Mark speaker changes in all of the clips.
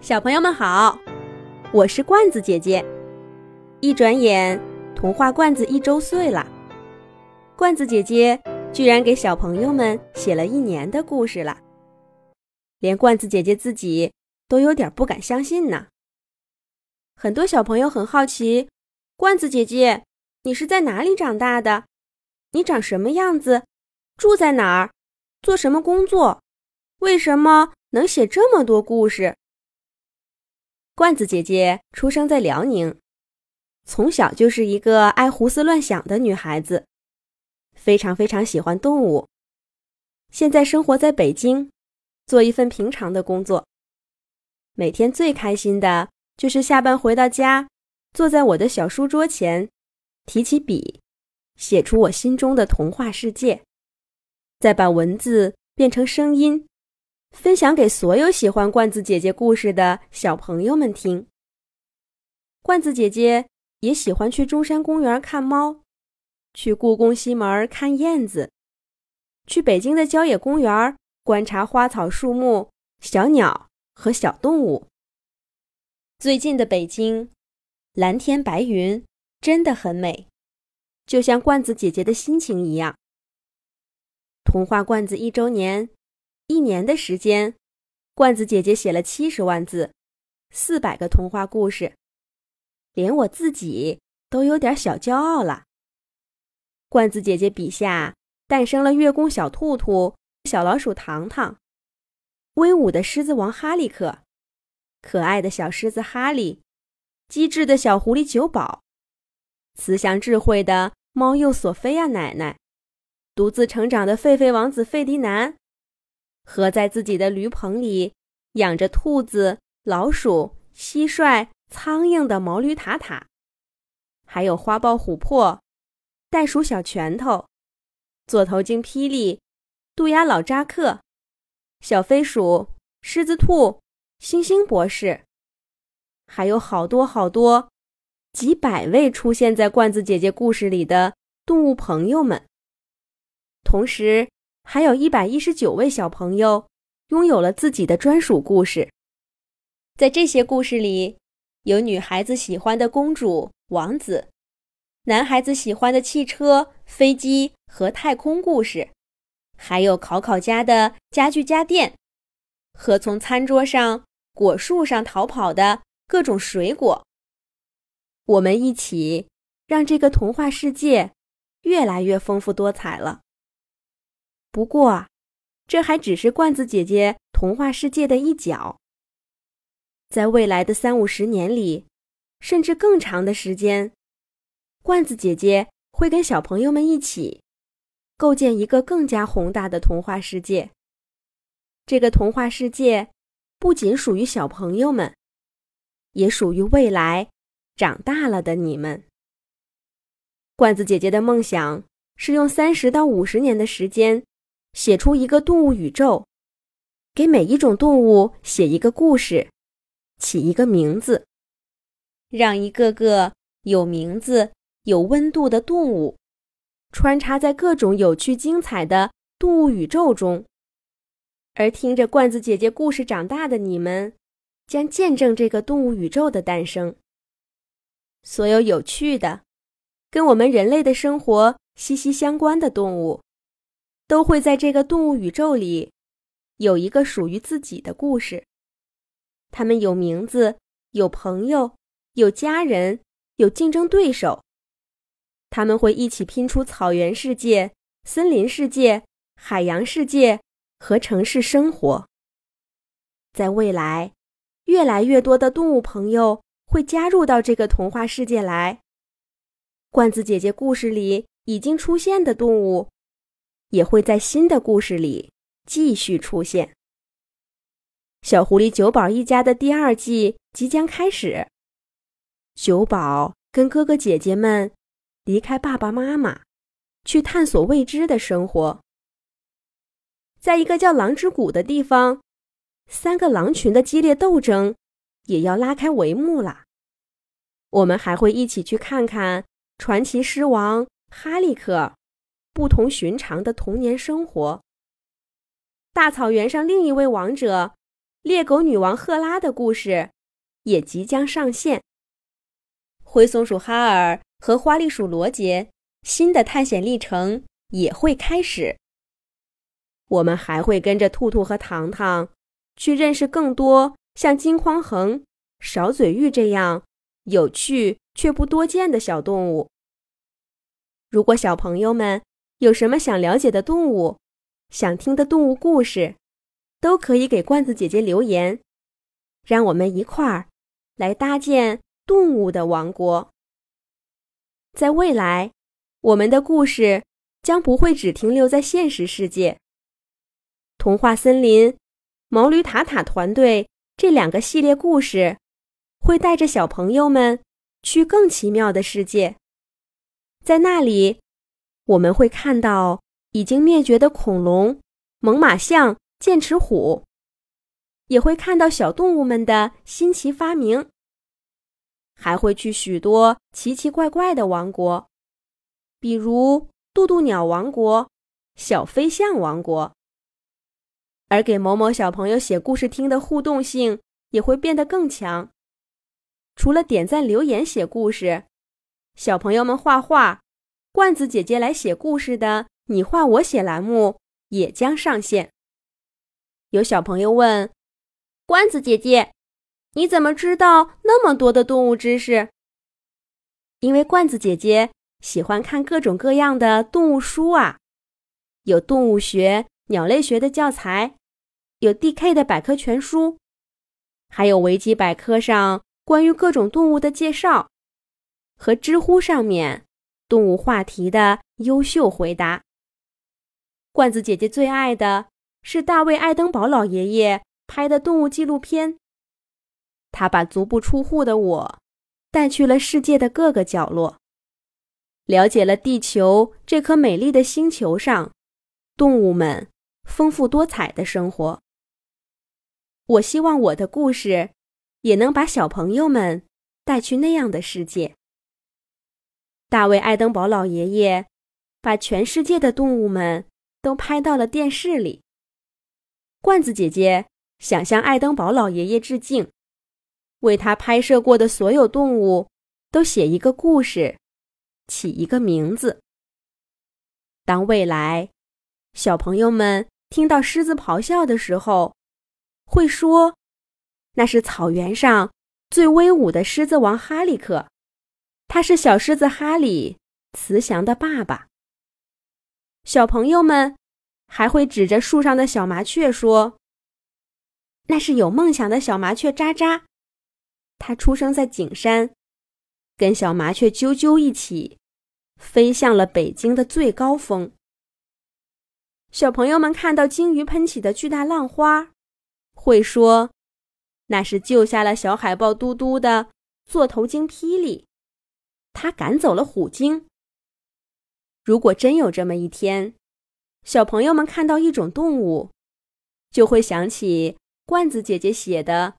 Speaker 1: 小朋友们好，我是罐子姐姐。一转眼，童话罐子一周岁了。罐子姐姐居然给小朋友们写了一年的故事了，连罐子姐姐自己都有点不敢相信呢。很多小朋友很好奇，罐子姐姐，你是在哪里长大的？你长什么样子？住在哪儿？做什么工作？为什么能写这么多故事？罐子姐姐出生在辽宁，从小就是一个爱胡思乱想的女孩子，非常非常喜欢动物。现在生活在北京，做一份平常的工作。每天最开心的就是下班回到家，坐在我的小书桌前，提起笔，写出我心中的童话世界，再把文字变成声音。分享给所有喜欢罐子姐姐故事的小朋友们听。罐子姐姐也喜欢去中山公园看猫，去故宫西门看燕子，去北京的郊野公园观察花草树木、小鸟和小动物。最近的北京，蓝天白云真的很美，就像罐子姐姐的心情一样。童话罐子一周年。一年的时间，罐子姐姐写了七十万字，四百个童话故事，连我自己都有点小骄傲了。罐子姐姐笔下诞生了月宫小兔兔、小老鼠糖糖，威武的狮子王哈利克，可爱的小狮子哈利，机智的小狐狸九宝，慈祥智慧的猫鼬索菲亚奶奶，独自成长的狒狒王子费迪南。和在自己的驴棚里养着兔子、老鼠、蟋蟀、苍蝇的毛驴塔塔，还有花豹琥珀、袋鼠小拳头、座头鲸霹雳、渡鸦老扎克、小飞鼠、狮子兔、星星博士，还有好多好多，几百位出现在罐子姐姐故事里的动物朋友们，同时。还有一百一十九位小朋友拥有了自己的专属故事。在这些故事里，有女孩子喜欢的公主、王子，男孩子喜欢的汽车、飞机和太空故事，还有考考家的家具家电，和从餐桌上、果树上逃跑的各种水果。我们一起让这个童话世界越来越丰富多彩了。不过，这还只是罐子姐姐童话世界的一角。在未来的三五十年里，甚至更长的时间，罐子姐姐会跟小朋友们一起，构建一个更加宏大的童话世界。这个童话世界不仅属于小朋友们，也属于未来长大了的你们。罐子姐姐的梦想是用三十到五十年的时间。写出一个动物宇宙，给每一种动物写一个故事，起一个名字，让一个个有名字、有温度的动物穿插在各种有趣精彩的动物宇宙中。而听着罐子姐姐故事长大的你们，将见证这个动物宇宙的诞生。所有有趣的、跟我们人类的生活息息相关的动物。都会在这个动物宇宙里，有一个属于自己的故事。他们有名字，有朋友，有家人，有竞争对手。他们会一起拼出草原世界、森林世界、海洋世界和城市生活。在未来，越来越多的动物朋友会加入到这个童话世界来。罐子姐姐故事里已经出现的动物。也会在新的故事里继续出现。小狐狸九宝一家的第二季即将开始。九宝跟哥哥姐姐们离开爸爸妈妈，去探索未知的生活。在一个叫狼之谷的地方，三个狼群的激烈斗争也要拉开帷幕了。我们还会一起去看看传奇狮王哈利克。不同寻常的童年生活。大草原上另一位王者猎狗女王赫拉的故事也即将上线。灰松鼠哈尔和花栗鼠罗杰新的探险历程也会开始。我们还会跟着兔兔和糖糖去认识更多像金匡衡、勺嘴玉这样有趣却不多见的小动物。如果小朋友们有什么想了解的动物，想听的动物故事，都可以给罐子姐姐留言，让我们一块儿来搭建动物的王国。在未来，我们的故事将不会只停留在现实世界。童话森林、毛驴塔塔团队这两个系列故事，会带着小朋友们去更奇妙的世界，在那里，我们会看到。已经灭绝的恐龙、猛犸象、剑齿虎，也会看到小动物们的新奇发明，还会去许多奇奇怪怪的王国，比如渡渡鸟王国、小飞象王国。而给某某小朋友写故事听的互动性也会变得更强。除了点赞留言写故事，小朋友们画画，罐子姐姐来写故事的。你画我写栏目也将上线。有小朋友问：“罐子姐姐，你怎么知道那么多的动物知识？”因为罐子姐姐喜欢看各种各样的动物书啊，有动物学、鸟类学的教材，有 DK 的百科全书，还有维基百科上关于各种动物的介绍，和知乎上面动物话题的优秀回答。罐子姐姐最爱的是大卫·爱登堡老爷爷拍的动物纪录片。他把足不出户的我带去了世界的各个角落，了解了地球这颗美丽的星球上动物们丰富多彩的生活。我希望我的故事也能把小朋友们带去那样的世界。大卫·爱登堡老爷爷把全世界的动物们。都拍到了电视里。罐子姐姐想向爱登堡老爷爷致敬，为他拍摄过的所有动物都写一个故事，起一个名字。当未来小朋友们听到狮子咆哮的时候，会说：“那是草原上最威武的狮子王哈利克，他是小狮子哈利慈祥的爸爸。”小朋友们还会指着树上的小麻雀说：“那是有梦想的小麻雀渣渣，它出生在景山，跟小麻雀啾啾一起飞向了北京的最高峰。”小朋友们看到鲸鱼喷起的巨大浪花，会说：“那是救下了小海豹嘟嘟的座头鲸霹雳，他赶走了虎鲸。”如果真有这么一天，小朋友们看到一种动物，就会想起罐子姐姐写的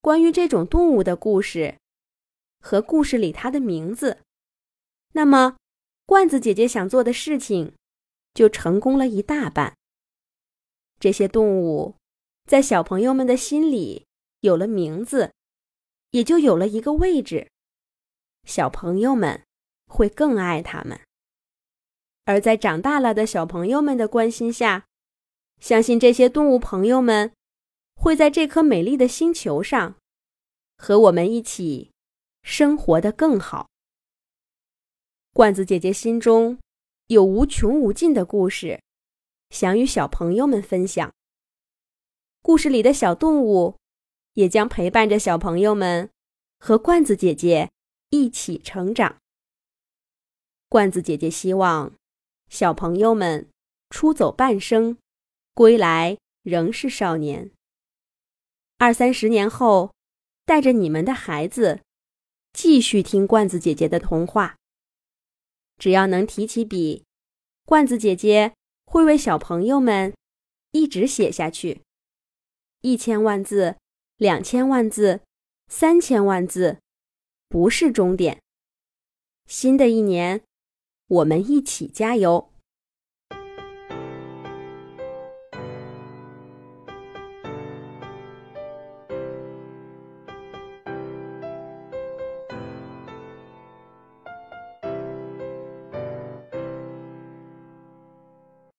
Speaker 1: 关于这种动物的故事，和故事里它的名字。那么，罐子姐姐想做的事情就成功了一大半。这些动物在小朋友们的心里有了名字，也就有了一个位置。小朋友们会更爱他们。而在长大了的小朋友们的关心下，相信这些动物朋友们会在这颗美丽的星球上和我们一起生活的更好。罐子姐姐心中有无穷无尽的故事，想与小朋友们分享。故事里的小动物也将陪伴着小朋友们和罐子姐姐一起成长。罐子姐姐希望。小朋友们出走半生，归来仍是少年。二三十年后，带着你们的孩子，继续听罐子姐姐的童话。只要能提起笔，罐子姐姐会为小朋友们一直写下去。一千万字，两千万字，三千万字，不是终点。新的一年。我们一起加油！